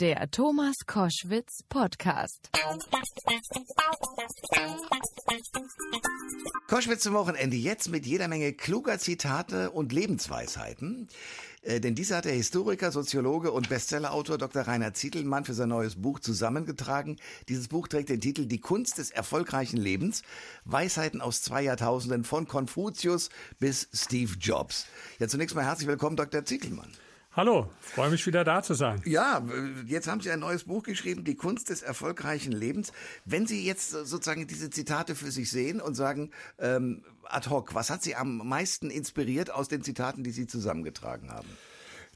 Der Thomas Koschwitz Podcast. Koschwitz zum Wochenende jetzt mit jeder Menge kluger Zitate und Lebensweisheiten. Äh, denn diese hat der Historiker, Soziologe und Bestsellerautor Dr. Rainer Zietelmann für sein neues Buch zusammengetragen. Dieses Buch trägt den Titel Die Kunst des erfolgreichen Lebens. Weisheiten aus zwei Jahrtausenden von Konfuzius bis Steve Jobs. Ja, zunächst mal herzlich willkommen, Dr. Zietelmann. Hallo, freue mich wieder da zu sein. Ja, jetzt haben Sie ein neues Buch geschrieben, Die Kunst des erfolgreichen Lebens. Wenn Sie jetzt sozusagen diese Zitate für sich sehen und sagen, ähm, ad hoc, was hat Sie am meisten inspiriert aus den Zitaten, die Sie zusammengetragen haben?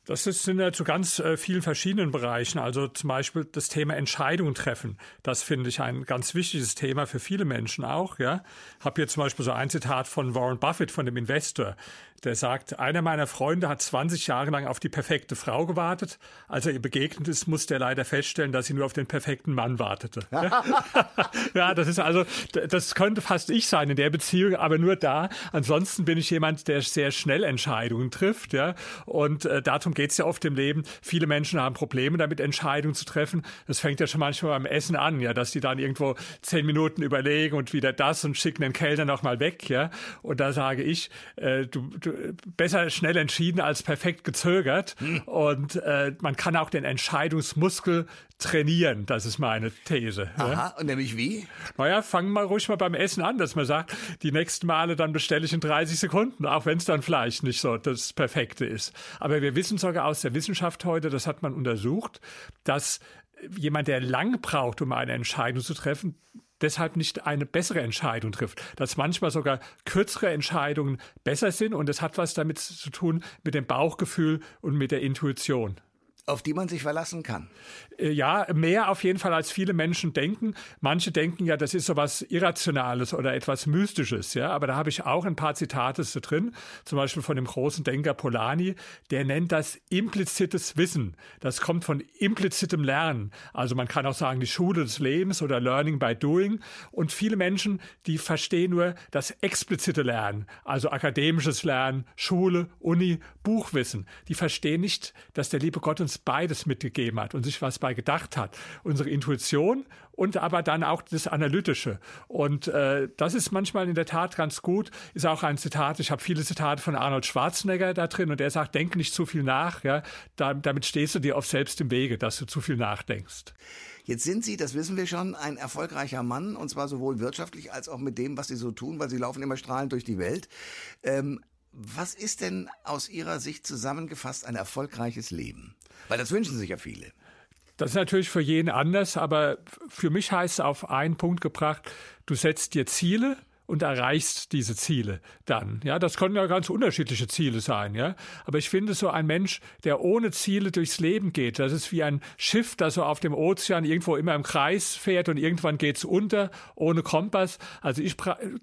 Das ist, sind ja zu ganz äh, vielen verschiedenen Bereichen. Also zum Beispiel das Thema Entscheidungen treffen. Das finde ich ein ganz wichtiges Thema für viele Menschen auch. Ja, habe hier zum Beispiel so ein Zitat von Warren Buffett, von dem Investor der sagt, einer meiner Freunde hat 20 Jahre lang auf die perfekte Frau gewartet. Als er ihr begegnet ist, musste er leider feststellen, dass sie nur auf den perfekten Mann wartete. ja, das ist also, das könnte fast ich sein in der Beziehung, aber nur da. Ansonsten bin ich jemand, der sehr schnell Entscheidungen trifft. Ja, und äh, darum geht es ja oft im Leben. Viele Menschen haben Probleme damit, Entscheidungen zu treffen. Das fängt ja schon manchmal beim Essen an, ja, dass die dann irgendwo zehn Minuten überlegen und wieder das und schicken den Kellner noch mal weg. Ja, und da sage ich, äh, du, du besser schnell entschieden als perfekt gezögert. Hm. Und äh, man kann auch den Entscheidungsmuskel trainieren. Das ist meine These. Aha, ja? und nämlich wie? Naja, fangen wir ruhig mal beim Essen an, dass man sagt, die nächsten Male dann bestelle ich in 30 Sekunden, auch wenn es dann vielleicht nicht so das Perfekte ist. Aber wir wissen sogar aus der Wissenschaft heute, das hat man untersucht, dass jemand, der lang braucht, um eine Entscheidung zu treffen, deshalb nicht eine bessere Entscheidung trifft. Dass manchmal sogar kürzere Entscheidungen besser sind und das hat was damit zu tun mit dem Bauchgefühl und mit der Intuition. Auf die man sich verlassen kann. Äh, ja, mehr auf jeden Fall als viele Menschen denken. Manche denken ja, das ist so was Irrationales oder etwas Mystisches, ja. Aber da habe ich auch ein paar Zitate drin. Zum Beispiel von dem großen Denker Polanyi. Der nennt das implizites Wissen. Das kommt von implizitem Lernen. Also man kann auch sagen, die Schule des Lebens oder Learning by Doing. Und viele Menschen, die verstehen nur das explizite Lernen. Also akademisches Lernen, Schule, Uni, Buchwissen. Die verstehen nicht, dass der liebe Gott uns beides mitgegeben hat und sich was bei gedacht hat. Unsere Intuition und aber dann auch das Analytische. Und äh, das ist manchmal in der Tat ganz gut. Ist auch ein Zitat, ich habe viele Zitate von Arnold Schwarzenegger da drin und er sagt, denk nicht zu viel nach. Ja? Da, damit stehst du dir oft selbst im Wege, dass du zu viel nachdenkst. Jetzt sind Sie, das wissen wir schon, ein erfolgreicher Mann und zwar sowohl wirtschaftlich als auch mit dem, was Sie so tun, weil Sie laufen immer strahlend durch die Welt. Ähm, was ist denn aus Ihrer Sicht zusammengefasst ein erfolgreiches Leben? Weil das wünschen sich ja viele. Das ist natürlich für jeden anders, aber für mich heißt es auf einen Punkt gebracht, du setzt dir Ziele und erreichst diese Ziele dann. Ja, das können ja ganz unterschiedliche Ziele sein, ja. Aber ich finde so ein Mensch, der ohne Ziele durchs Leben geht, das ist wie ein Schiff, das so auf dem Ozean irgendwo immer im Kreis fährt und irgendwann geht's unter, ohne Kompass. Also ich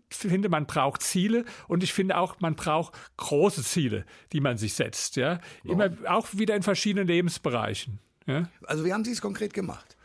finde, man braucht Ziele und ich finde auch, man braucht große Ziele, die man sich setzt, ja. Immer auch wieder in verschiedenen Lebensbereichen. Ja? Also wie haben Sie es konkret gemacht?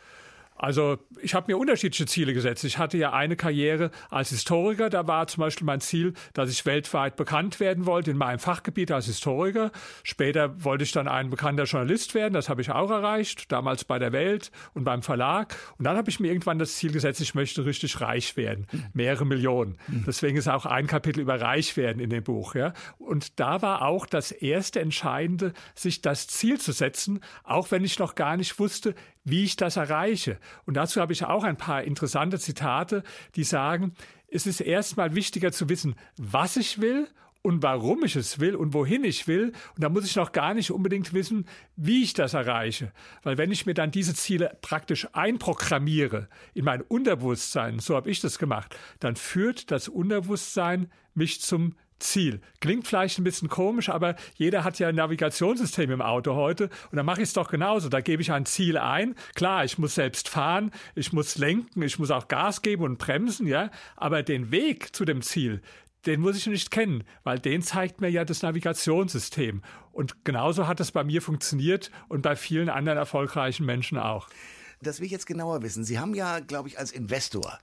Also ich habe mir unterschiedliche Ziele gesetzt. Ich hatte ja eine Karriere als Historiker. Da war zum Beispiel mein Ziel, dass ich weltweit bekannt werden wollte in meinem Fachgebiet als Historiker. Später wollte ich dann ein bekannter Journalist werden. Das habe ich auch erreicht, damals bei der Welt und beim Verlag. Und dann habe ich mir irgendwann das Ziel gesetzt, ich möchte richtig reich werden, mehrere Millionen. Deswegen ist auch ein Kapitel über reich werden in dem Buch. Ja. Und da war auch das erste Entscheidende, sich das Ziel zu setzen, auch wenn ich noch gar nicht wusste, wie ich das erreiche. Und dazu habe ich auch ein paar interessante Zitate, die sagen, es ist erstmal wichtiger zu wissen, was ich will und warum ich es will und wohin ich will. Und da muss ich noch gar nicht unbedingt wissen, wie ich das erreiche. Weil wenn ich mir dann diese Ziele praktisch einprogrammiere in mein Unterbewusstsein, so habe ich das gemacht, dann führt das Unterbewusstsein mich zum Ziel. Klingt vielleicht ein bisschen komisch, aber jeder hat ja ein Navigationssystem im Auto heute und da mache ich es doch genauso. Da gebe ich ein Ziel ein. Klar, ich muss selbst fahren, ich muss lenken, ich muss auch Gas geben und bremsen, ja, aber den Weg zu dem Ziel, den muss ich nicht kennen, weil den zeigt mir ja das Navigationssystem. Und genauso hat es bei mir funktioniert und bei vielen anderen erfolgreichen Menschen auch. Das will ich jetzt genauer wissen. Sie haben ja, glaube ich, als Investor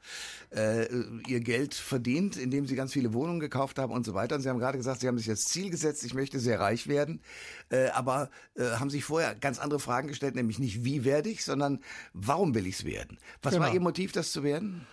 äh, Ihr Geld verdient, indem Sie ganz viele Wohnungen gekauft haben und so weiter. Und Sie haben gerade gesagt, Sie haben sich das Ziel gesetzt, ich möchte sehr reich werden. Äh, aber äh, haben sich vorher ganz andere Fragen gestellt, nämlich nicht, wie werde ich, sondern warum will ich es werden? Was genau. war Ihr Motiv, das zu werden?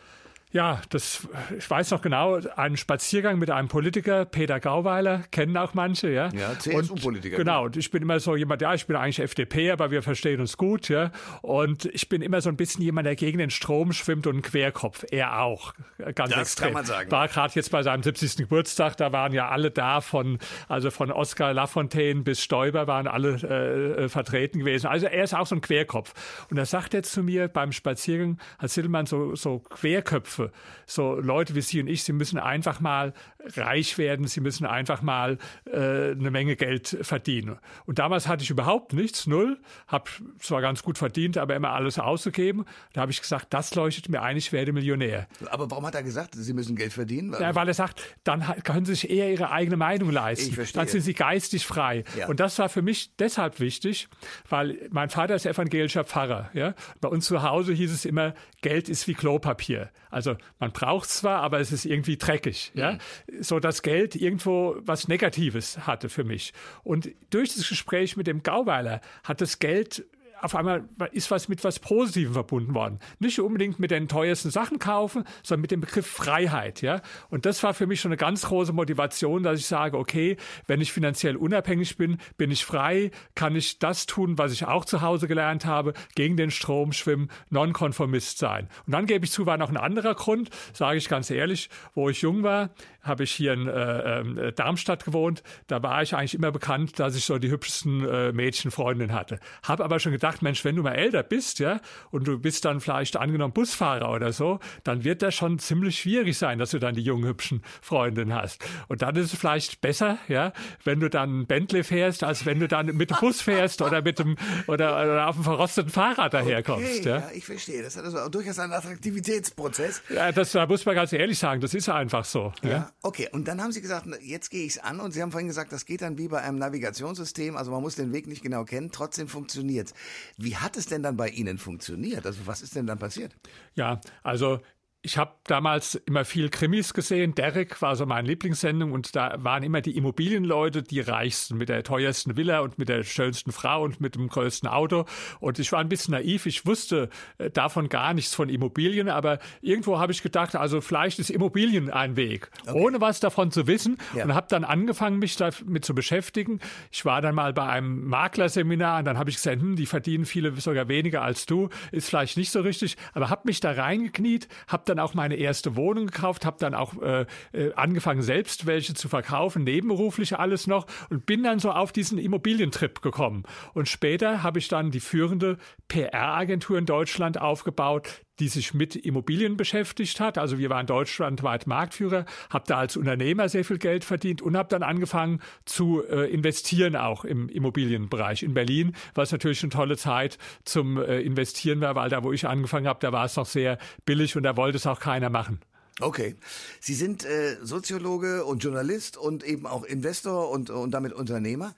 Ja, das, ich weiß noch genau, einen Spaziergang mit einem Politiker, Peter Gauweiler, kennen auch manche, ja. Ja, CSU-Politiker. Genau, und ich bin immer so jemand, ja, ich bin eigentlich FDP, aber wir verstehen uns gut, ja. Und ich bin immer so ein bisschen jemand, der gegen den Strom schwimmt und ein Querkopf. Er auch, ganz das extrem. kann man sagen. War gerade jetzt bei seinem 70. Geburtstag, da waren ja alle da, von, also von Oskar Lafontaine bis Stoiber waren alle äh, äh vertreten gewesen. Also er ist auch so ein Querkopf. Und da sagt er zu mir beim Spaziergang, Herr Sittelmann, so, so Querköpfe, Köpfe. So Leute wie Sie und ich, Sie müssen einfach mal reich werden, Sie müssen einfach mal äh, eine Menge Geld verdienen. Und damals hatte ich überhaupt nichts, null, habe zwar ganz gut verdient, aber immer alles ausgegeben. Da habe ich gesagt, das leuchtet mir ein, ich werde Millionär. Aber warum hat er gesagt, Sie müssen Geld verdienen? Ja, weil er sagt, dann können Sie sich eher Ihre eigene Meinung leisten. Ich verstehe. Dann sind Sie geistig frei. Ja. Und das war für mich deshalb wichtig, weil mein Vater ist evangelischer Pfarrer. Ja? Bei uns zu Hause hieß es immer, Geld ist wie Klopapier. Also man braucht zwar, aber es ist irgendwie dreckig. Ja? Mhm. So dass Geld irgendwo was Negatives hatte für mich. Und durch das Gespräch mit dem Gauweiler hat das Geld auf einmal ist was mit was Positivem verbunden worden. Nicht unbedingt mit den teuersten Sachen kaufen, sondern mit dem Begriff Freiheit, ja. Und das war für mich schon eine ganz große Motivation, dass ich sage, okay, wenn ich finanziell unabhängig bin, bin ich frei, kann ich das tun, was ich auch zu Hause gelernt habe, gegen den Strom schwimmen, Nonkonformist sein. Und dann gebe ich zu, war noch ein anderer Grund, sage ich ganz ehrlich, wo ich jung war, habe ich hier in äh, äh, Darmstadt gewohnt. Da war ich eigentlich immer bekannt, dass ich so die hübschesten äh, Mädchenfreundinnen hatte. Habe aber schon gedacht, Mensch, wenn du mal älter bist, ja, und du bist dann vielleicht angenommen Busfahrer oder so, dann wird das schon ziemlich schwierig sein, dass du dann die jungen hübschen Freundinnen hast. Und dann ist es vielleicht besser, ja, wenn du dann Bentley fährst, als wenn du dann mit dem Bus fährst oder mit dem oder, oder auf dem verrosteten Fahrrad daherkommst. Okay, ja. ja, ich verstehe. Das hat also auch durchaus einen Attraktivitätsprozess. Ja, das da muss man ganz ehrlich sagen. Das ist einfach so. Ja. ja. Okay, und dann haben Sie gesagt, jetzt gehe ich es an und Sie haben vorhin gesagt, das geht dann wie bei einem Navigationssystem, also man muss den Weg nicht genau kennen, trotzdem funktioniert Wie hat es denn dann bei Ihnen funktioniert? Also was ist denn dann passiert? Ja, also ich habe damals immer viel Krimis gesehen. Derek war so meine Lieblingssendung und da waren immer die Immobilienleute die reichsten mit der teuersten Villa und mit der schönsten Frau und mit dem größten Auto. Und ich war ein bisschen naiv. Ich wusste äh, davon gar nichts von Immobilien, aber irgendwo habe ich gedacht, also vielleicht ist Immobilien ein Weg, okay. ohne was davon zu wissen. Ja. Und habe dann angefangen, mich damit zu beschäftigen. Ich war dann mal bei einem Maklerseminar und dann habe ich gesagt, hm, die verdienen viele sogar weniger als du. Ist vielleicht nicht so richtig, aber habe mich da reingekniet, habe dann auch meine erste Wohnung gekauft, habe dann auch äh, äh, angefangen, selbst welche zu verkaufen, nebenberuflich alles noch und bin dann so auf diesen Immobilientrip gekommen. Und später habe ich dann die führende PR-Agentur in Deutschland aufgebaut, die sich mit Immobilien beschäftigt hat. Also wir waren deutschlandweit Marktführer, habe da als Unternehmer sehr viel Geld verdient und habe dann angefangen zu äh, investieren auch im Immobilienbereich in Berlin, was natürlich eine tolle Zeit zum äh, Investieren war, weil da, wo ich angefangen habe, da war es noch sehr billig und da wollte es auch keiner machen. Okay. Sie sind äh, Soziologe und Journalist und eben auch Investor und, und damit Unternehmer.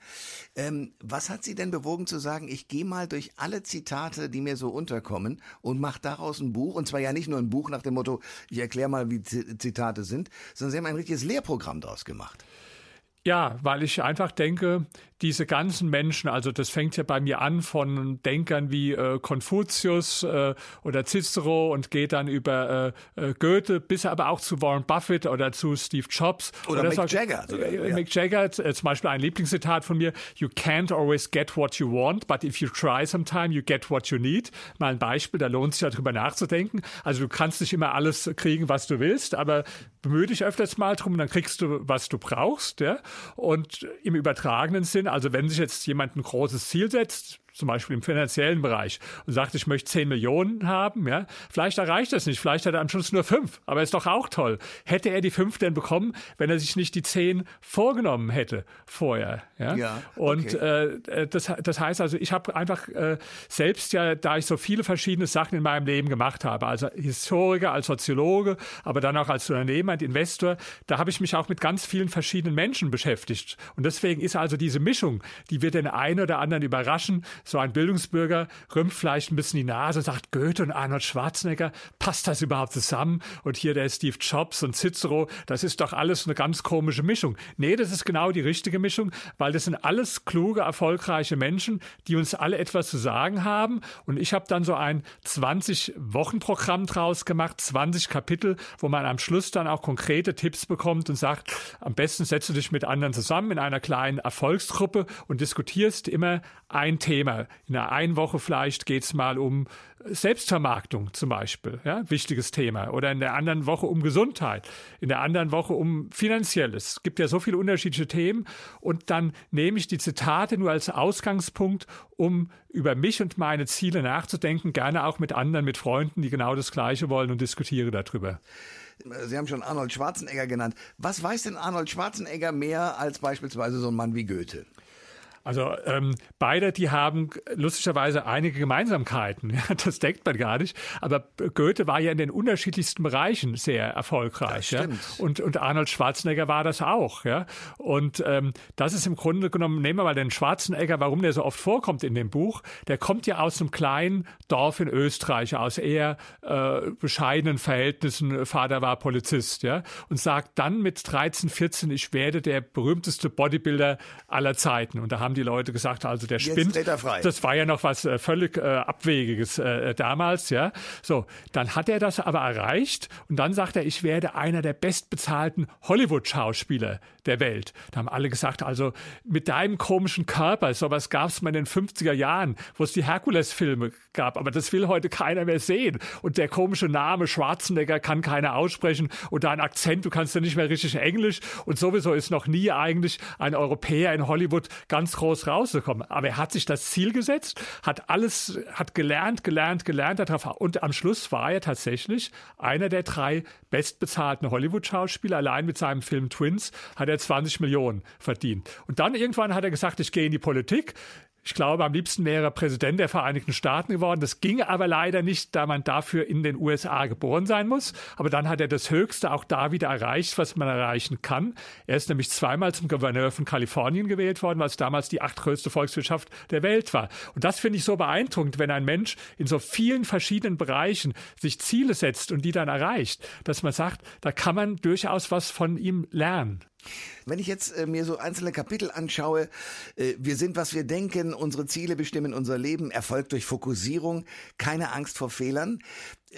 Ähm, was hat Sie denn bewogen zu sagen, ich gehe mal durch alle Zitate, die mir so unterkommen und mache daraus ein Buch? Und zwar ja nicht nur ein Buch nach dem Motto, ich erkläre mal, wie Zitate sind, sondern Sie haben ein richtiges Lehrprogramm daraus gemacht. Ja, weil ich einfach denke, diese ganzen Menschen, also das fängt ja bei mir an von Denkern wie äh, Konfuzius äh, oder Cicero und geht dann über äh, äh Goethe bis aber auch zu Warren Buffett oder zu Steve Jobs. Oder, oder Mick sagt, Jagger. Sogar, äh, ja. Mick Jagger, äh, zum Beispiel ein Lieblingszitat von mir, You can't always get what you want, but if you try sometime, you get what you need. Mal ein Beispiel, da lohnt sich ja drüber nachzudenken. Also du kannst nicht immer alles kriegen, was du willst, aber bemühe dich öfters mal drum, dann kriegst du, was du brauchst. Ja? Und im übertragenen Sinn, also wenn sich jetzt jemand ein großes Ziel setzt, zum Beispiel im finanziellen Bereich und sagt, ich möchte 10 Millionen haben, ja, vielleicht erreicht er es nicht, vielleicht hat er am Schluss nur fünf, aber ist doch auch toll. Hätte er die fünf denn bekommen, wenn er sich nicht die zehn vorgenommen hätte vorher, ja? ja und okay. äh, das, das heißt also, ich habe einfach äh, selbst ja, da ich so viele verschiedene Sachen in meinem Leben gemacht habe, also Historiker, als Soziologe, aber dann auch als Unternehmer und Investor, da habe ich mich auch mit ganz vielen verschiedenen Menschen beschäftigt und deswegen ist also diese Mischung, die wird den einen oder anderen überraschen, so ein Bildungsbürger rümpft vielleicht ein bisschen die Nase und sagt, Goethe und Arnold Schwarzenegger, passt das überhaupt zusammen? Und hier der Steve Jobs und Cicero, das ist doch alles eine ganz komische Mischung. Nee, das ist genau die richtige Mischung, weil das sind alles kluge, erfolgreiche Menschen, die uns alle etwas zu sagen haben. Und ich habe dann so ein 20-Wochen-Programm draus gemacht, 20 Kapitel, wo man am Schluss dann auch konkrete Tipps bekommt und sagt, am besten setzt du dich mit anderen zusammen in einer kleinen Erfolgsgruppe und diskutierst immer ein Thema. In einer einen Woche vielleicht geht es mal um Selbstvermarktung zum Beispiel, ja, wichtiges Thema. Oder in der anderen Woche um Gesundheit, in der anderen Woche um Finanzielles. Es gibt ja so viele unterschiedliche Themen. Und dann nehme ich die Zitate nur als Ausgangspunkt, um über mich und meine Ziele nachzudenken, gerne auch mit anderen, mit Freunden, die genau das Gleiche wollen und diskutiere darüber. Sie haben schon Arnold Schwarzenegger genannt. Was weiß denn Arnold Schwarzenegger mehr als beispielsweise so ein Mann wie Goethe? Also ähm, beide, die haben lustigerweise einige Gemeinsamkeiten. das denkt man gar nicht. Aber Goethe war ja in den unterschiedlichsten Bereichen sehr erfolgreich. Ja? Und, und Arnold Schwarzenegger war das auch. Ja? Und ähm, das ist im Grunde genommen, nehmen wir mal den Schwarzenegger, warum der so oft vorkommt in dem Buch. Der kommt ja aus einem kleinen Dorf in Österreich, aus eher äh, bescheidenen Verhältnissen. Vater war Polizist. Ja? Und sagt dann mit 13, 14, ich werde der berühmteste Bodybuilder aller Zeiten. Und da haben haben die Leute gesagt, also der spinnt. Das war ja noch was äh, völlig äh, Abwegiges äh, damals, ja. So, dann hat er das aber erreicht und dann sagt er, ich werde einer der bestbezahlten Hollywood-Schauspieler der Welt. Da haben alle gesagt, also mit deinem komischen Körper, sowas gab es mal in den 50er Jahren, wo es die Herkules-Filme gab, aber das will heute keiner mehr sehen. Und der komische Name Schwarzenegger kann keiner aussprechen und dein Akzent, du kannst ja nicht mehr richtig Englisch und sowieso ist noch nie eigentlich ein Europäer in Hollywood ganz groß rausgekommen. Aber er hat sich das Ziel gesetzt, hat alles, hat gelernt, gelernt, gelernt und am Schluss war er tatsächlich einer der drei bestbezahlten Hollywood-Schauspieler. Allein mit seinem Film Twins hat er 20 Millionen verdient. Und dann irgendwann hat er gesagt, ich gehe in die Politik. Ich glaube, am liebsten wäre er Präsident der Vereinigten Staaten geworden. Das ging aber leider nicht, da man dafür in den USA geboren sein muss. Aber dann hat er das Höchste auch da wieder erreicht, was man erreichen kann. Er ist nämlich zweimal zum Gouverneur von Kalifornien gewählt worden, was damals die achtgrößte Volkswirtschaft der Welt war. Und das finde ich so beeindruckend, wenn ein Mensch in so vielen verschiedenen Bereichen sich Ziele setzt und die dann erreicht, dass man sagt, da kann man durchaus was von ihm lernen. Wenn ich jetzt äh, mir so einzelne Kapitel anschaue, äh, wir sind, was wir denken, unsere Ziele bestimmen unser Leben, Erfolg durch Fokussierung, keine Angst vor Fehlern.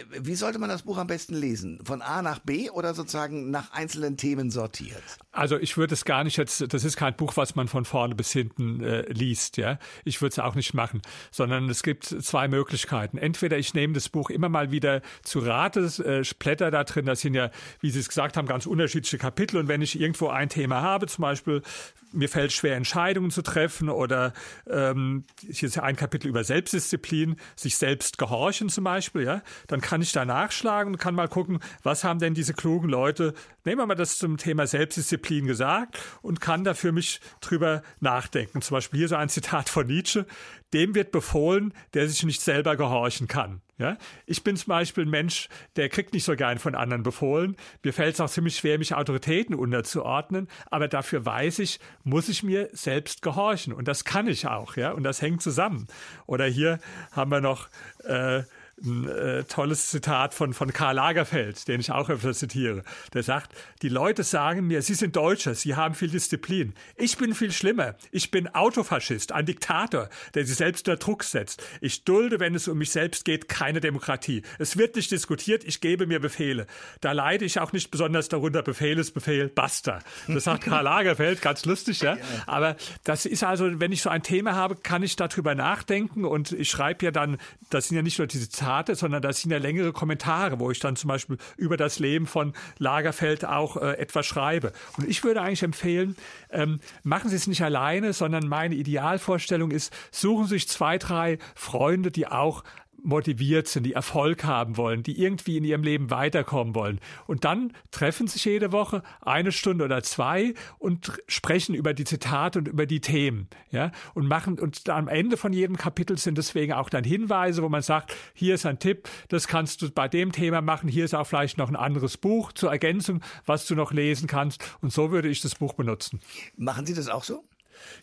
Wie sollte man das Buch am besten lesen? Von A nach B oder sozusagen nach einzelnen Themen sortiert? Also ich würde es gar nicht jetzt, das ist kein Buch, was man von vorne bis hinten äh, liest, ja. Ich würde es auch nicht machen, sondern es gibt zwei Möglichkeiten. Entweder ich nehme das Buch immer mal wieder zu Rate, äh, blätter da drin, das sind ja, wie Sie es gesagt haben, ganz unterschiedliche Kapitel und wenn ich irgendwo ein Thema habe, zum Beispiel mir fällt schwer, Entscheidungen zu treffen oder ähm, hier ist ja ein Kapitel über Selbstdisziplin, sich selbst gehorchen zum Beispiel, ja, dann kann ich da nachschlagen und kann mal gucken, was haben denn diese klugen Leute, nehmen wir mal das zum Thema Selbstdisziplin gesagt und kann da für mich drüber nachdenken. Zum Beispiel hier so ein Zitat von Nietzsche, dem wird befohlen, der sich nicht selber gehorchen kann. Ja? Ich bin zum Beispiel ein Mensch, der kriegt nicht so gern von anderen befohlen. Mir fällt es auch ziemlich schwer, mich Autoritäten unterzuordnen, aber dafür weiß ich, muss ich mir selbst gehorchen. Und das kann ich auch, ja. Und das hängt zusammen. Oder hier haben wir noch äh, ein äh, tolles Zitat von, von Karl Lagerfeld, den ich auch öfter zitiere. Der sagt, die Leute sagen mir, sie sind Deutscher, sie haben viel Disziplin. Ich bin viel schlimmer. Ich bin Autofaschist, ein Diktator, der sich selbst unter Druck setzt. Ich dulde, wenn es um mich selbst geht, keine Demokratie. Es wird nicht diskutiert, ich gebe mir Befehle. Da leide ich auch nicht besonders darunter, Befehl ist Befehl, basta. Das sagt Karl Lagerfeld, ganz lustig, ja. Aber das ist also, wenn ich so ein Thema habe, kann ich darüber nachdenken und ich schreibe ja dann, das sind ja nicht nur diese Zitate, sondern das sind ja längere Kommentare, wo ich dann zum Beispiel über das Leben von Lagerfeld auch äh, etwas schreibe. Und ich würde eigentlich empfehlen, ähm, machen Sie es nicht alleine, sondern meine Idealvorstellung ist, suchen Sie sich zwei, drei Freunde, die auch motiviert sind, die Erfolg haben wollen, die irgendwie in ihrem Leben weiterkommen wollen. Und dann treffen sich jede Woche eine Stunde oder zwei und sprechen über die Zitate und über die Themen, ja, und machen, und am Ende von jedem Kapitel sind deswegen auch dann Hinweise, wo man sagt, hier ist ein Tipp, das kannst du bei dem Thema machen, hier ist auch vielleicht noch ein anderes Buch zur Ergänzung, was du noch lesen kannst. Und so würde ich das Buch benutzen. Machen Sie das auch so?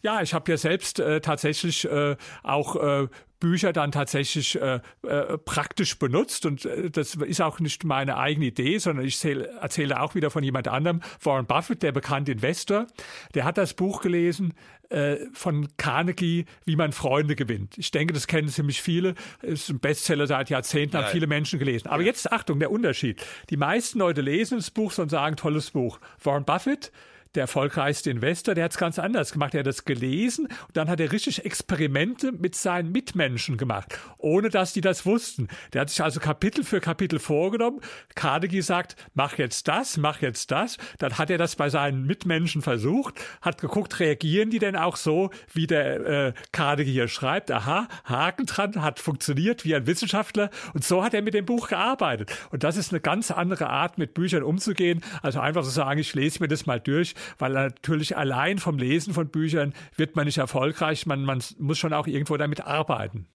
Ja, ich habe ja selbst äh, tatsächlich äh, auch äh, Bücher dann tatsächlich äh, äh, praktisch benutzt und äh, das ist auch nicht meine eigene Idee, sondern ich zähl, erzähle auch wieder von jemand anderem. Warren Buffett, der bekannte Investor, der hat das Buch gelesen äh, von Carnegie, wie man Freunde gewinnt. Ich denke, das kennen ziemlich viele. Ist ein Bestseller seit Jahrzehnten, haben viele Menschen gelesen. Aber ja. jetzt Achtung, der Unterschied. Die meisten Leute lesen das Buch und sagen, tolles Buch. Warren Buffett der erfolgreichste Investor, der hat es ganz anders gemacht. Er hat das gelesen und dann hat er richtig Experimente mit seinen Mitmenschen gemacht, ohne dass die das wussten. Der hat sich also Kapitel für Kapitel vorgenommen. Carnegie sagt, mach jetzt das, mach jetzt das. Dann hat er das bei seinen Mitmenschen versucht, hat geguckt, reagieren die denn auch so, wie der äh, Carnegie hier schreibt. Aha, Haken dran, hat funktioniert wie ein Wissenschaftler. Und so hat er mit dem Buch gearbeitet. Und das ist eine ganz andere Art, mit Büchern umzugehen. Also einfach zu so sagen, ich lese mir das mal durch weil natürlich allein vom Lesen von Büchern wird man nicht erfolgreich. Man, man muss schon auch irgendwo damit arbeiten.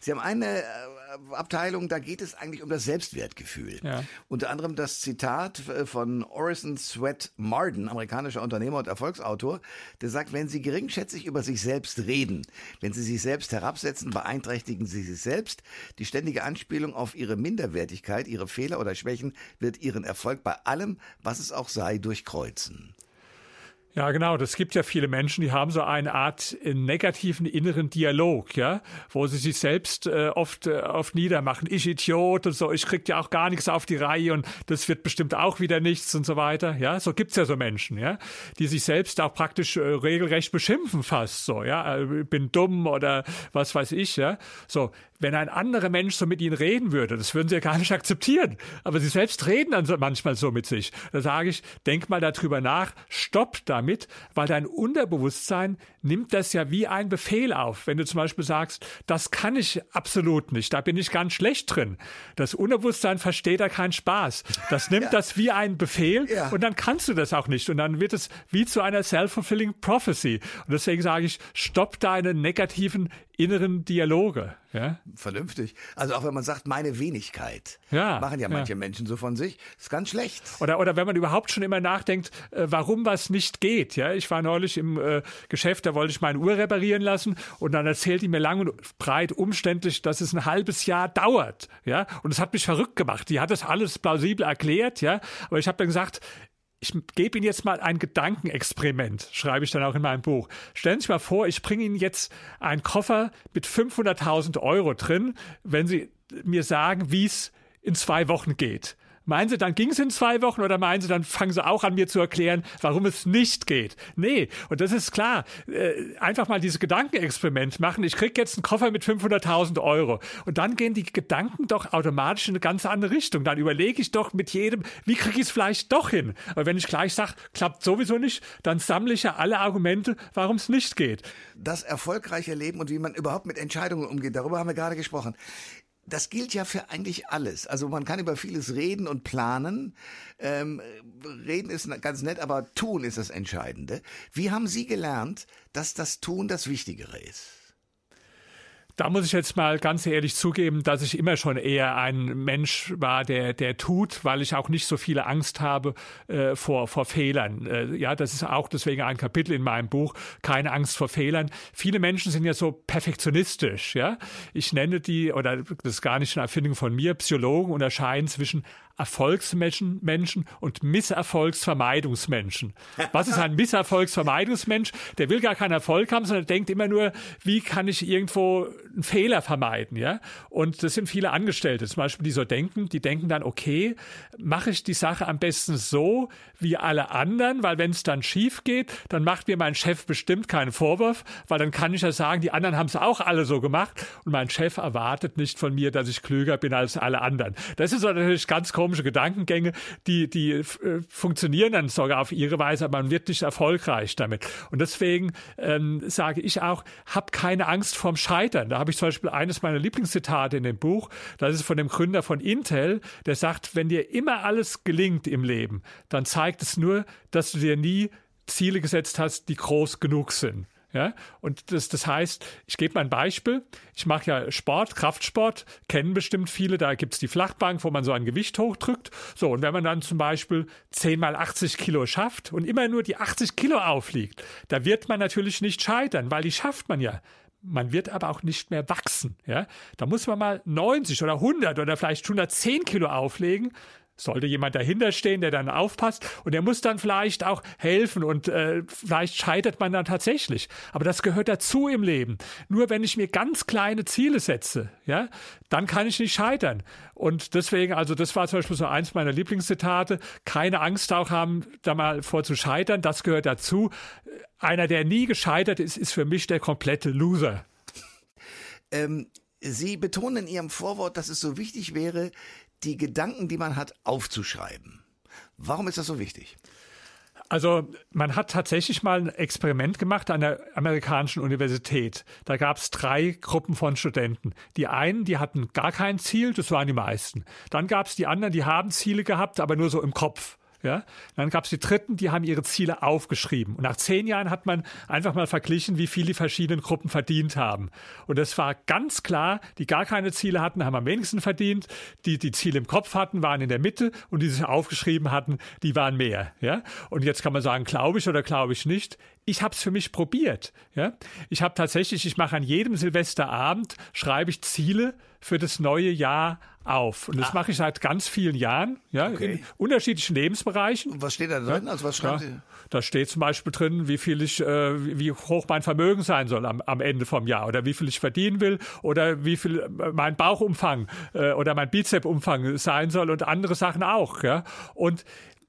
Sie haben eine äh, Abteilung, da geht es eigentlich um das Selbstwertgefühl. Ja. Unter anderem das Zitat äh, von Orison Sweat Marden, amerikanischer Unternehmer und Erfolgsautor, der sagt, wenn Sie geringschätzig über sich selbst reden, wenn Sie sich selbst herabsetzen, beeinträchtigen Sie sich selbst. Die ständige Anspielung auf Ihre Minderwertigkeit, Ihre Fehler oder Schwächen wird Ihren Erfolg bei allem, was es auch sei, durchkreuzen. Ja, genau. Das gibt ja viele Menschen, die haben so eine Art äh, negativen inneren Dialog, ja, wo sie sich selbst äh, oft, äh, oft niedermachen. Ich Idiot und so, ich krieg ja auch gar nichts auf die Reihe und das wird bestimmt auch wieder nichts und so weiter. Ja, so gibt's ja so Menschen, ja, die sich selbst auch praktisch äh, regelrecht beschimpfen fast so, ja, äh, bin dumm oder was weiß ich, ja. So, wenn ein anderer Mensch so mit ihnen reden würde, das würden sie ja gar nicht akzeptieren. Aber sie selbst reden dann so manchmal so mit sich. Da sage ich, denk mal darüber nach, stopp damit, weil dein Unterbewusstsein nimmt das ja wie ein Befehl auf. Wenn du zum Beispiel sagst, das kann ich absolut nicht, da bin ich ganz schlecht drin. Das Unterbewusstsein versteht da keinen Spaß. Das nimmt ja. das wie ein Befehl ja. und dann kannst du das auch nicht. Und dann wird es wie zu einer self-fulfilling prophecy. Und deswegen sage ich, stopp deine negativen inneren Dialoge. Ja? Vernünftig. Also auch wenn man sagt, meine Wenigkeit, ja, machen ja manche ja. Menschen so von sich, ist ganz schlecht. Oder, oder wenn man überhaupt schon immer nachdenkt, äh, warum was nicht geht. Ja, ich war neulich im äh, Geschäft, da wollte ich meine Uhr reparieren lassen und dann erzählt die mir lang und breit umständlich, dass es ein halbes Jahr dauert. Ja, und es hat mich verrückt gemacht. Die hat das alles plausibel erklärt. Ja, aber ich habe dann gesagt, ich gebe Ihnen jetzt mal ein Gedankenexperiment, schreibe ich dann auch in meinem Buch. Stellen Sie sich mal vor, ich bringe Ihnen jetzt einen Koffer mit 500.000 Euro drin, wenn Sie mir sagen, wie es in zwei Wochen geht. Meinen Sie, dann ging es in zwei Wochen oder meinen Sie, dann fangen Sie auch an mir zu erklären, warum es nicht geht? Nee, und das ist klar. Äh, einfach mal dieses Gedankenexperiment machen. Ich krieg jetzt einen Koffer mit 500.000 Euro. Und dann gehen die Gedanken doch automatisch in eine ganz andere Richtung. Dann überlege ich doch mit jedem, wie kriege ich es vielleicht doch hin? Aber wenn ich gleich sage, klappt sowieso nicht, dann sammle ich ja alle Argumente, warum es nicht geht. Das erfolgreiche Leben und wie man überhaupt mit Entscheidungen umgeht, darüber haben wir gerade gesprochen das gilt ja für eigentlich alles. Also man kann über vieles reden und planen. Ähm, reden ist ganz nett, aber tun ist das Entscheidende. Wie haben Sie gelernt, dass das Tun das Wichtigere ist? Da muss ich jetzt mal ganz ehrlich zugeben, dass ich immer schon eher ein Mensch war, der, der tut, weil ich auch nicht so viele Angst habe äh, vor, vor Fehlern. Äh, ja, das ist auch deswegen ein Kapitel in meinem Buch, keine Angst vor Fehlern. Viele Menschen sind ja so perfektionistisch, ja. Ich nenne die, oder das ist gar nicht eine Erfindung von mir, Psychologen unterscheiden zwischen Erfolgsmenschen Menschen und Misserfolgsvermeidungsmenschen. Was ist ein Misserfolgsvermeidungsmensch? Der will gar keinen Erfolg haben, sondern denkt immer nur, wie kann ich irgendwo einen Fehler vermeiden, ja? Und das sind viele Angestellte, zum Beispiel, die so denken, die denken dann, okay, mache ich die Sache am besten so wie alle anderen, weil wenn es dann schief geht, dann macht mir mein Chef bestimmt keinen Vorwurf, weil dann kann ich ja sagen, die anderen haben es auch alle so gemacht und mein Chef erwartet nicht von mir, dass ich klüger bin als alle anderen. Das ist natürlich ganz komisch komische Gedankengänge, die, die äh, funktionieren dann sogar auf ihre Weise, aber man wird nicht erfolgreich damit. Und deswegen ähm, sage ich auch, hab keine Angst vorm Scheitern. Da habe ich zum Beispiel eines meiner Lieblingszitate in dem Buch, das ist von dem Gründer von Intel, der sagt, wenn dir immer alles gelingt im Leben, dann zeigt es nur, dass du dir nie Ziele gesetzt hast, die groß genug sind. Ja? Und das, das heißt, ich gebe mal ein Beispiel. Ich mache ja Sport, Kraftsport, kennen bestimmt viele. Da gibt's die Flachbank, wo man so ein Gewicht hochdrückt. So, und wenn man dann zum Beispiel 10 mal 80 Kilo schafft und immer nur die 80 Kilo aufliegt, da wird man natürlich nicht scheitern, weil die schafft man ja. Man wird aber auch nicht mehr wachsen. Ja? Da muss man mal 90 oder 100 oder vielleicht 110 Kilo auflegen sollte jemand dahinter stehen, der dann aufpasst und der muss dann vielleicht auch helfen und äh, vielleicht scheitert man dann tatsächlich. Aber das gehört dazu im Leben. Nur wenn ich mir ganz kleine Ziele setze, ja, dann kann ich nicht scheitern. Und deswegen, also das war zum Beispiel so eins meiner Lieblingszitate, keine Angst auch haben, da mal vor zu scheitern, das gehört dazu. Einer, der nie gescheitert ist, ist für mich der komplette Loser. Ähm, Sie betonen in Ihrem Vorwort, dass es so wichtig wäre, die Gedanken, die man hat, aufzuschreiben. Warum ist das so wichtig? Also man hat tatsächlich mal ein Experiment gemacht an der amerikanischen Universität. Da gab es drei Gruppen von Studenten. Die einen, die hatten gar kein Ziel, das waren die meisten. Dann gab es die anderen, die haben Ziele gehabt, aber nur so im Kopf. Ja? Dann gab es die Dritten, die haben ihre Ziele aufgeschrieben. Und nach zehn Jahren hat man einfach mal verglichen, wie viel die verschiedenen Gruppen verdient haben. Und es war ganz klar, die gar keine Ziele hatten, haben am wenigsten verdient. Die, die Ziele im Kopf hatten, waren in der Mitte. Und die sich aufgeschrieben hatten, die waren mehr. Ja? Und jetzt kann man sagen, glaube ich oder glaube ich nicht ich habe es für mich probiert. Ja? Ich habe tatsächlich, ich mache an jedem Silvesterabend, schreibe ich Ziele für das neue Jahr auf. Und das ah. mache ich seit ganz vielen Jahren, ja, okay. in unterschiedlichen Lebensbereichen. Und was steht da drin? Ja? Also was schreiben ja. Sie? Da steht zum Beispiel drin, wie viel ich, äh, wie hoch mein Vermögen sein soll am, am Ende vom Jahr oder wie viel ich verdienen will oder wie viel äh, mein Bauchumfang äh, oder mein Bizepsumfang sein soll und andere Sachen auch. Ja? Und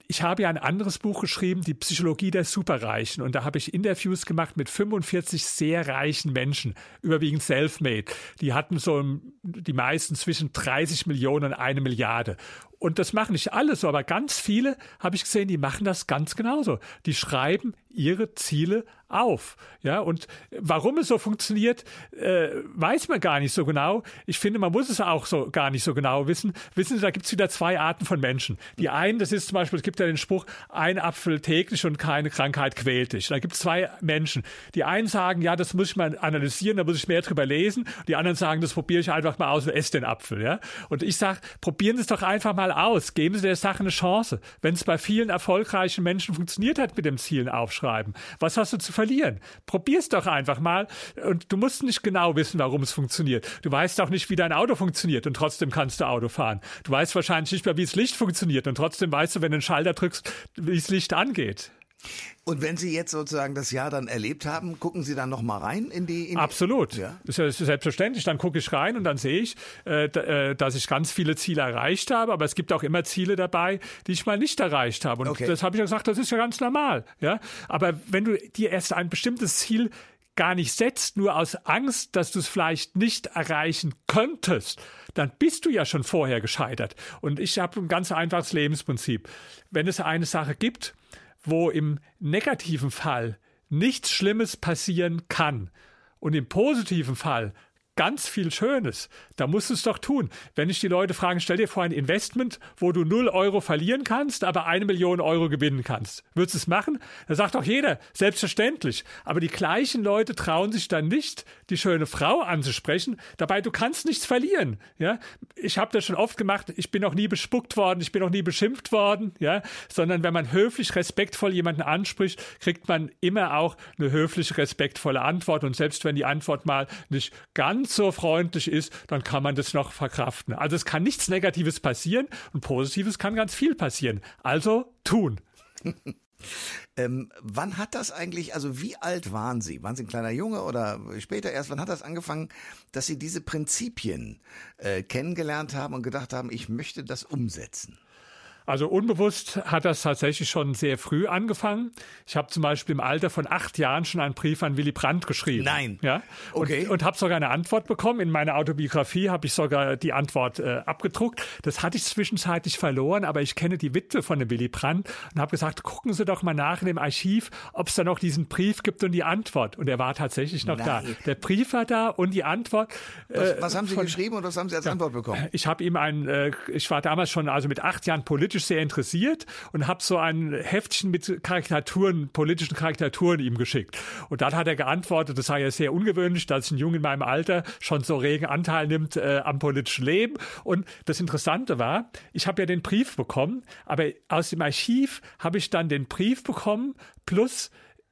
ich habe ja ein anderes Buch geschrieben, die Psychologie der Superreichen. Und da habe ich Interviews gemacht mit 45 sehr reichen Menschen, überwiegend self-made. Die hatten so die meisten zwischen 30 Millionen und eine Milliarde. Und das machen nicht alle so, aber ganz viele habe ich gesehen, die machen das ganz genauso. Die schreiben ihre Ziele auf. Ja, und warum es so funktioniert, äh, weiß man gar nicht so genau. Ich finde, man muss es auch so gar nicht so genau wissen. Wissen Sie, da gibt es wieder zwei Arten von Menschen. Die einen, das ist zum Beispiel, es gibt ja den Spruch, ein Apfel täglich und keine Krankheit quält dich. Da gibt es zwei Menschen. Die einen sagen, ja, das muss ich mal analysieren, da muss ich mehr drüber lesen. Die anderen sagen, das probiere ich einfach mal aus und esse den Apfel. Ja? Und ich sage, probieren Sie es doch einfach mal aus. Geben Sie der Sache eine Chance. Wenn es bei vielen erfolgreichen Menschen funktioniert hat mit dem Zielen aufschreiben, was hast du zu verlieren? Probier's doch einfach mal. Und du musst nicht genau wissen, warum es funktioniert. Du weißt auch nicht, wie dein Auto funktioniert und trotzdem kannst du Auto fahren. Du weißt wahrscheinlich nicht mehr, wie das Licht funktioniert und trotzdem weißt du, wenn du den Schalter drückst, wie das Licht angeht. Und wenn Sie jetzt sozusagen das Jahr dann erlebt haben, gucken Sie dann noch mal rein in die? In Absolut. Ja. Das ist selbstverständlich. Dann gucke ich rein und dann sehe ich, äh, äh, dass ich ganz viele Ziele erreicht habe. Aber es gibt auch immer Ziele dabei, die ich mal nicht erreicht habe. Und okay. das habe ich ja gesagt, das ist ja ganz normal. Ja. Aber wenn du dir erst ein bestimmtes Ziel gar nicht setzt, nur aus Angst, dass du es vielleicht nicht erreichen könntest, dann bist du ja schon vorher gescheitert. Und ich habe ein ganz einfaches Lebensprinzip. Wenn es eine Sache gibt, wo im negativen Fall nichts Schlimmes passieren kann. Und im positiven Fall ganz viel Schönes. Da musst du es doch tun. Wenn ich die Leute frage, stell dir vor ein Investment, wo du 0 Euro verlieren kannst, aber eine Million Euro gewinnen kannst. Würdest du es machen? Da sagt doch jeder, selbstverständlich. Aber die gleichen Leute trauen sich dann nicht, die schöne Frau anzusprechen. Dabei, du kannst nichts verlieren. Ja? Ich habe das schon oft gemacht. Ich bin noch nie bespuckt worden, ich bin noch nie beschimpft worden. Ja? Sondern wenn man höflich, respektvoll jemanden anspricht, kriegt man immer auch eine höflich, respektvolle Antwort. Und selbst wenn die Antwort mal nicht ganz so freundlich ist, dann kann man das noch verkraften. Also es kann nichts Negatives passieren und Positives kann ganz viel passieren. Also tun. ähm, wann hat das eigentlich, also wie alt waren Sie? Waren Sie ein kleiner Junge oder später erst? Wann hat das angefangen, dass Sie diese Prinzipien äh, kennengelernt haben und gedacht haben, ich möchte das umsetzen? Also unbewusst hat das tatsächlich schon sehr früh angefangen. Ich habe zum Beispiel im Alter von acht Jahren schon einen Brief an Willy Brandt geschrieben. Nein. Ja. Okay. Und, und habe sogar eine Antwort bekommen. In meiner Autobiografie habe ich sogar die Antwort äh, abgedruckt. Das hatte ich zwischenzeitlich verloren, aber ich kenne die Witwe von dem Willy Brandt und habe gesagt, gucken Sie doch mal nach in dem Archiv, ob es da noch diesen Brief gibt und die Antwort. Und er war tatsächlich noch Nein. da. Der Brief war da und die Antwort. Was, äh, was haben Sie von, geschrieben und was haben Sie als Antwort bekommen? Ich habe ihm ein, äh, ich war damals schon also mit acht Jahren politisch politisch sehr interessiert und habe so ein Heftchen mit Karikaturen, politischen Karikaturen ihm geschickt. Und dann hat er geantwortet, das sei ja sehr ungewöhnlich, dass ein Junge in meinem Alter schon so regen Anteil nimmt äh, am politischen Leben. Und das Interessante war, ich habe ja den Brief bekommen, aber aus dem Archiv habe ich dann den Brief bekommen plus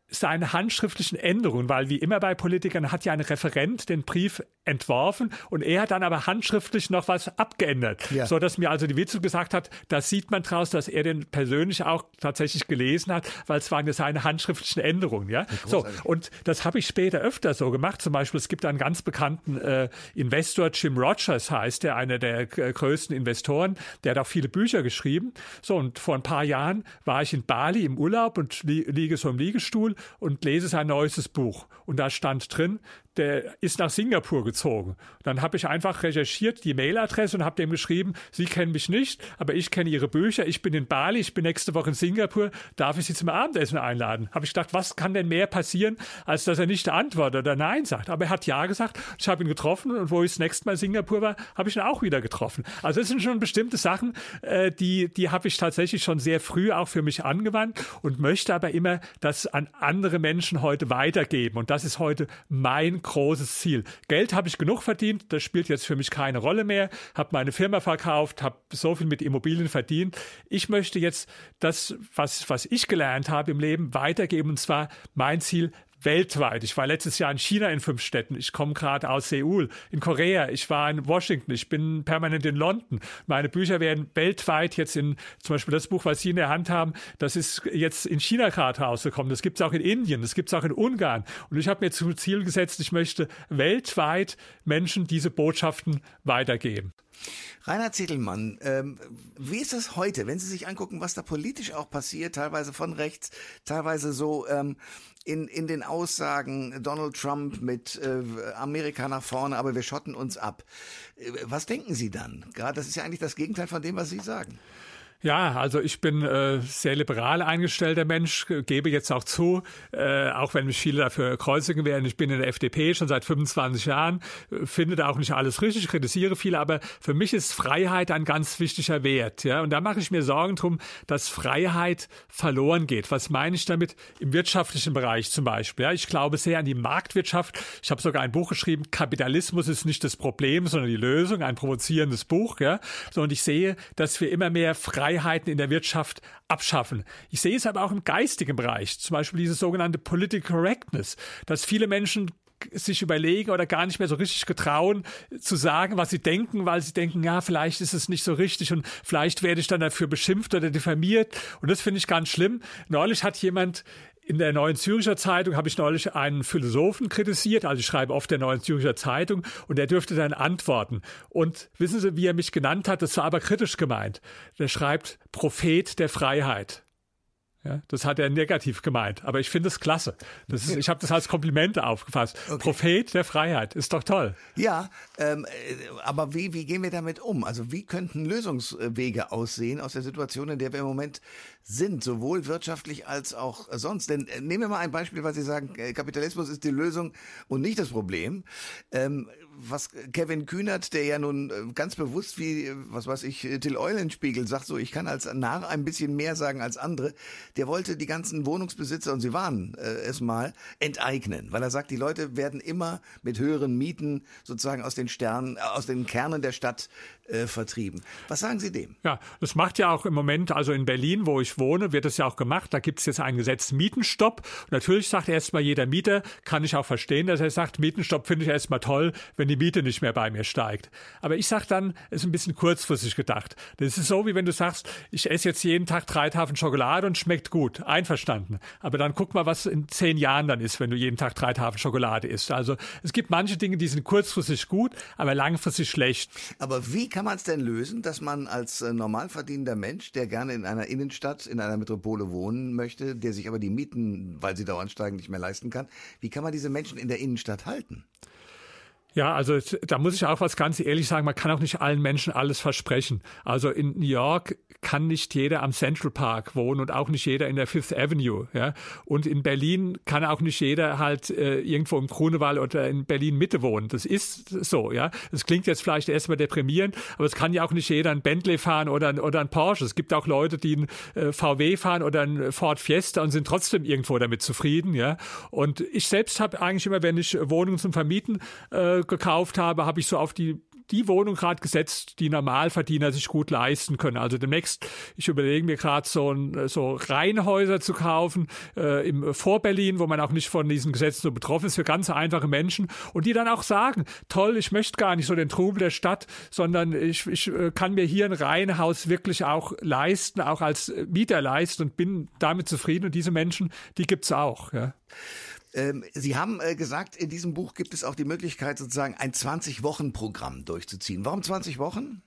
seine handschriftlichen Änderungen, weil wie immer bei Politikern hat ja ein Referent den Brief entworfen und er hat dann aber handschriftlich noch was abgeändert, ja. so dass mir also die Witzel gesagt hat, da sieht man draus, dass er den persönlich auch tatsächlich gelesen hat, weil es waren ja seine handschriftlichen Änderungen, ja. So und das habe ich später öfter so gemacht. Zum Beispiel es gibt einen ganz bekannten äh, Investor, Jim Rogers heißt der, einer der größten Investoren, der hat auch viele Bücher geschrieben. So und vor ein paar Jahren war ich in Bali im Urlaub und li liege so im Liegestuhl und lese sein neuestes Buch und da stand drin, der ist nach Singapur gezogen. Dann habe ich einfach recherchiert die Mailadresse und habe dem geschrieben, Sie kennen mich nicht, aber ich kenne Ihre Bücher, ich bin in Bali, ich bin nächste Woche in Singapur, darf ich Sie zum Abendessen einladen? Habe ich gedacht, was kann denn mehr passieren, als dass er nicht antwortet oder Nein sagt? Aber er hat Ja gesagt, ich habe ihn getroffen und wo ich das nächste Mal in Singapur war, habe ich ihn auch wieder getroffen. Also es sind schon bestimmte Sachen, äh, die, die habe ich tatsächlich schon sehr früh auch für mich angewandt und möchte aber immer das an andere Menschen heute weitergeben. Und das ist heute mein großes Ziel. Geld habe ich genug verdient, das spielt jetzt für mich keine Rolle mehr, habe meine Firma verkauft, habe so viel mit Immobilien verdient. Ich möchte jetzt das, was, was ich gelernt habe im Leben, weitergeben und zwar mein Ziel weltweit. Ich war letztes Jahr in China in fünf Städten. Ich komme gerade aus Seoul. In Korea. Ich war in Washington. Ich bin permanent in London. Meine Bücher werden weltweit jetzt in, zum Beispiel das Buch, was Sie in der Hand haben, das ist jetzt in China gerade rausgekommen. Das gibt es auch in Indien. Das gibt es auch in Ungarn. Und ich habe mir zum Ziel gesetzt, ich möchte weltweit Menschen diese Botschaften weitergeben. Rainer Ziedelmann, ähm, wie ist es heute, wenn Sie sich angucken, was da politisch auch passiert, teilweise von rechts, teilweise so ähm, in, in den Aussagen Donald Trump mit äh, Amerika nach vorne, aber wir schotten uns ab. Äh, was denken Sie dann? Gerade das ist ja eigentlich das Gegenteil von dem, was Sie sagen. Ja, also ich bin äh, sehr liberal eingestellter Mensch, gebe jetzt auch zu, äh, auch wenn mich viele dafür kreuzigen werden. Ich bin in der FDP schon seit 25 Jahren, äh, finde da auch nicht alles richtig, kritisiere viele, aber für mich ist Freiheit ein ganz wichtiger Wert. Ja? Und da mache ich mir Sorgen drum, dass Freiheit verloren geht. Was meine ich damit? Im wirtschaftlichen Bereich zum Beispiel. Ja? Ich glaube sehr an die Marktwirtschaft. Ich habe sogar ein Buch geschrieben, Kapitalismus ist nicht das Problem, sondern die Lösung, ein provozierendes Buch. Ja? So, und ich sehe, dass wir immer mehr Freiheit Freiheiten in der Wirtschaft abschaffen. Ich sehe es aber auch im geistigen Bereich, zum Beispiel diese sogenannte Political Correctness, dass viele Menschen sich überlegen oder gar nicht mehr so richtig getrauen zu sagen, was sie denken, weil sie denken, ja, vielleicht ist es nicht so richtig und vielleicht werde ich dann dafür beschimpft oder diffamiert. Und das finde ich ganz schlimm. Neulich hat jemand in der Neuen Züricher Zeitung habe ich neulich einen Philosophen kritisiert, also ich schreibe oft der Neuen Züricher Zeitung und er dürfte dann antworten. Und wissen Sie, wie er mich genannt hat? Das war aber kritisch gemeint. Der schreibt Prophet der Freiheit. Ja, das hat er negativ gemeint, aber ich finde es klasse. Das ist, ich habe das als Kompliment aufgefasst. Okay. Prophet der Freiheit, ist doch toll. Ja, ähm, äh, aber wie, wie gehen wir damit um? Also wie könnten Lösungswege aussehen aus der Situation, in der wir im Moment sind, sowohl wirtschaftlich als auch sonst? Denn äh, nehmen wir mal ein Beispiel, weil Sie sagen, äh, Kapitalismus ist die Lösung und nicht das Problem. Ähm, was Kevin Kühnert, der ja nun äh, ganz bewusst wie, was weiß ich, Till Eulenspiegel sagt so, ich kann als Narr ein bisschen mehr sagen als andere, der wollte die ganzen Wohnungsbesitzer, und sie waren äh, es mal, enteignen, weil er sagt, die Leute werden immer mit höheren Mieten sozusagen aus den Sternen, äh, aus den Kernen der Stadt äh, vertrieben. Was sagen Sie dem? Ja, das macht ja auch im Moment, also in Berlin, wo ich wohne, wird das ja auch gemacht. Da gibt es jetzt einen Gesetz Mietenstopp. Und natürlich sagt erstmal jeder Mieter, kann ich auch verstehen, dass er sagt, Mietenstopp finde ich erstmal toll, wenn die Miete nicht mehr bei mir steigt. Aber ich sage dann, es ist ein bisschen kurzfristig gedacht. Das ist so, wie wenn du sagst, ich esse jetzt jeden Tag drei Tafeln Schokolade und schmeckt gut. Einverstanden. Aber dann guck mal, was in zehn Jahren dann ist, wenn du jeden Tag drei Tafeln Schokolade isst. Also es gibt manche Dinge, die sind kurzfristig gut, aber langfristig schlecht. Aber wie kann man es denn lösen, dass man als äh, normal verdienender Mensch, der gerne in einer Innenstadt, in einer Metropole wohnen möchte, der sich aber die Mieten, weil sie dauernd steigen, nicht mehr leisten kann, wie kann man diese Menschen in der Innenstadt halten? Ja, also da muss ich auch was ganz ehrlich sagen, man kann auch nicht allen Menschen alles versprechen. Also in New York kann nicht jeder am Central Park wohnen und auch nicht jeder in der Fifth Avenue. Ja? Und in Berlin kann auch nicht jeder halt äh, irgendwo im Grunewald oder in Berlin Mitte wohnen. Das ist so. Ja, das klingt jetzt vielleicht erstmal deprimierend, aber es kann ja auch nicht jeder ein Bentley fahren oder ein, oder ein Porsche. Es gibt auch Leute, die ein äh, VW fahren oder ein Ford Fiesta und sind trotzdem irgendwo damit zufrieden. Ja, und ich selbst habe eigentlich immer, wenn ich Wohnungen zum Vermieten äh, gekauft habe, habe ich so auf die die Wohnung gerade gesetzt, die Normalverdiener sich gut leisten können. Also demnächst, ich überlege mir gerade so, ein, so Reihenhäuser zu kaufen äh, im Vorberlin, wo man auch nicht von diesen Gesetzen so betroffen ist, für ganz einfache Menschen und die dann auch sagen, toll, ich möchte gar nicht so den Trubel der Stadt, sondern ich, ich äh, kann mir hier ein Reihenhaus wirklich auch leisten, auch als Mieter leisten und bin damit zufrieden und diese Menschen, die gibt's auch. Ja. Ähm, Sie haben äh, gesagt, in diesem Buch gibt es auch die Möglichkeit, sozusagen ein 20-Wochen-Programm durchzuziehen. Warum 20 Wochen?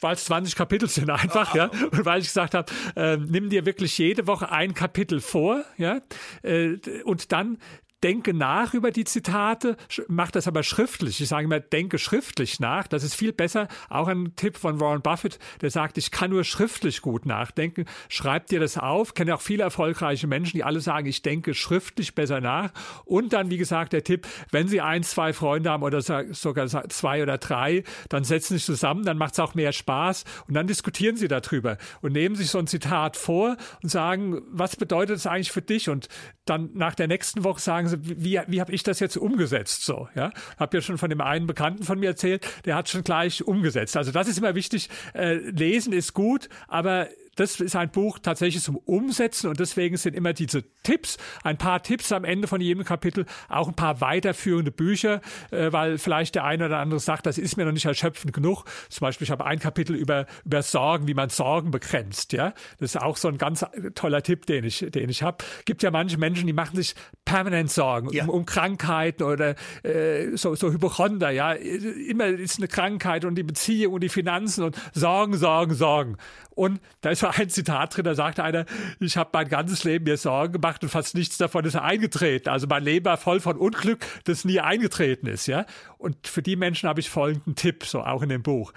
weil es 20 Kapitel sind einfach, oh, ja. Und weil ich gesagt habe, äh, nimm dir wirklich jede Woche ein Kapitel vor, ja. Äh, und dann denke nach über die Zitate, mach das aber schriftlich. Ich sage immer, denke schriftlich nach. Das ist viel besser. Auch ein Tipp von Warren Buffett, der sagt, ich kann nur schriftlich gut nachdenken. Schreib dir das auf. Kenne auch viele erfolgreiche Menschen, die alle sagen, ich denke schriftlich besser nach. Und dann, wie gesagt, der Tipp, wenn Sie ein, zwei Freunde haben oder sogar zwei oder drei, dann setzen Sie sich zusammen, dann macht es auch mehr Spaß und dann diskutieren Sie darüber und nehmen sich so ein Zitat vor und sagen, was bedeutet es eigentlich für dich? Und dann nach der nächsten Woche sagen Sie, also wie, wie habe ich das jetzt umgesetzt? So, ja, habe ja schon von dem einen Bekannten von mir erzählt, der hat schon gleich umgesetzt. Also das ist immer wichtig. Äh, lesen ist gut, aber das ist ein Buch tatsächlich zum Umsetzen und deswegen sind immer diese Tipps, ein paar Tipps am Ende von jedem Kapitel, auch ein paar weiterführende Bücher, äh, weil vielleicht der eine oder andere sagt, das ist mir noch nicht erschöpfend genug. Zum Beispiel, ich habe ein Kapitel über, über Sorgen, wie man Sorgen begrenzt, ja. Das ist auch so ein ganz toller Tipp, den ich, den ich habe. Gibt ja manche Menschen, die machen sich permanent Sorgen ja. um, um, Krankheiten oder äh, so, so Hypochonder, ja. Immer ist eine Krankheit und die Beziehung und die Finanzen und Sorgen, Sorgen, Sorgen. Und da ist war ein Zitat drin, da sagte einer, ich habe mein ganzes Leben mir Sorgen gemacht und fast nichts davon ist eingetreten. Also mein Leben war voll von Unglück, das nie eingetreten ist, ja. Und für die Menschen habe ich folgenden Tipp, so auch in dem Buch.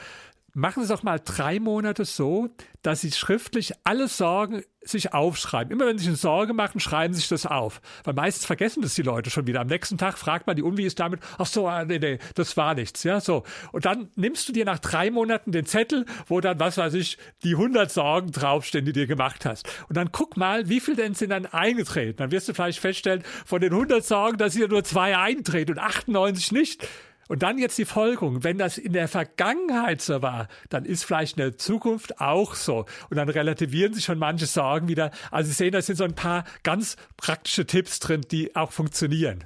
Machen Sie es doch mal drei Monate so, dass Sie schriftlich alle Sorgen sich aufschreiben. Immer wenn Sie sich eine Sorge machen, schreiben Sie sich das auf. Weil meistens vergessen das die Leute schon wieder. Am nächsten Tag fragt man die, und wie ist damit? Ach so, ah, nee, nee, das war nichts. Ja, so. Und dann nimmst du dir nach drei Monaten den Zettel, wo dann, was weiß ich, die 100 Sorgen draufstehen, die du dir gemacht hast. Und dann guck mal, wie viel denn sind dann eingetreten. Dann wirst du vielleicht feststellen, von den 100 Sorgen, dass hier nur zwei eintreten und 98 nicht. Und dann jetzt die Folgerung. Wenn das in der Vergangenheit so war, dann ist vielleicht in der Zukunft auch so. Und dann relativieren sich schon manche Sorgen wieder. Also Sie sehen, da sind so ein paar ganz praktische Tipps drin, die auch funktionieren.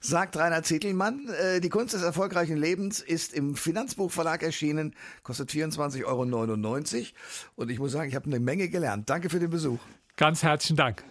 Sagt Rainer Zittelmann, äh, die Kunst des erfolgreichen Lebens ist im Finanzbuchverlag erschienen, kostet 24,99 Euro. Und ich muss sagen, ich habe eine Menge gelernt. Danke für den Besuch. Ganz herzlichen Dank.